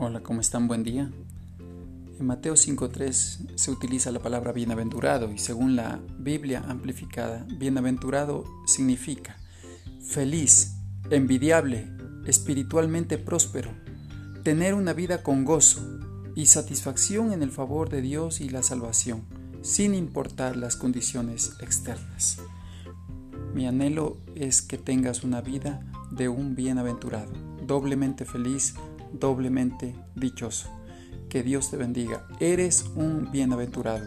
Hola, ¿cómo están? Buen día. En Mateo 5.3 se utiliza la palabra bienaventurado y según la Biblia amplificada, bienaventurado significa feliz, envidiable, espiritualmente próspero, tener una vida con gozo y satisfacción en el favor de Dios y la salvación, sin importar las condiciones externas. Mi anhelo es que tengas una vida de un bienaventurado, doblemente feliz, doblemente dichoso. Que Dios te bendiga. Eres un bienaventurado.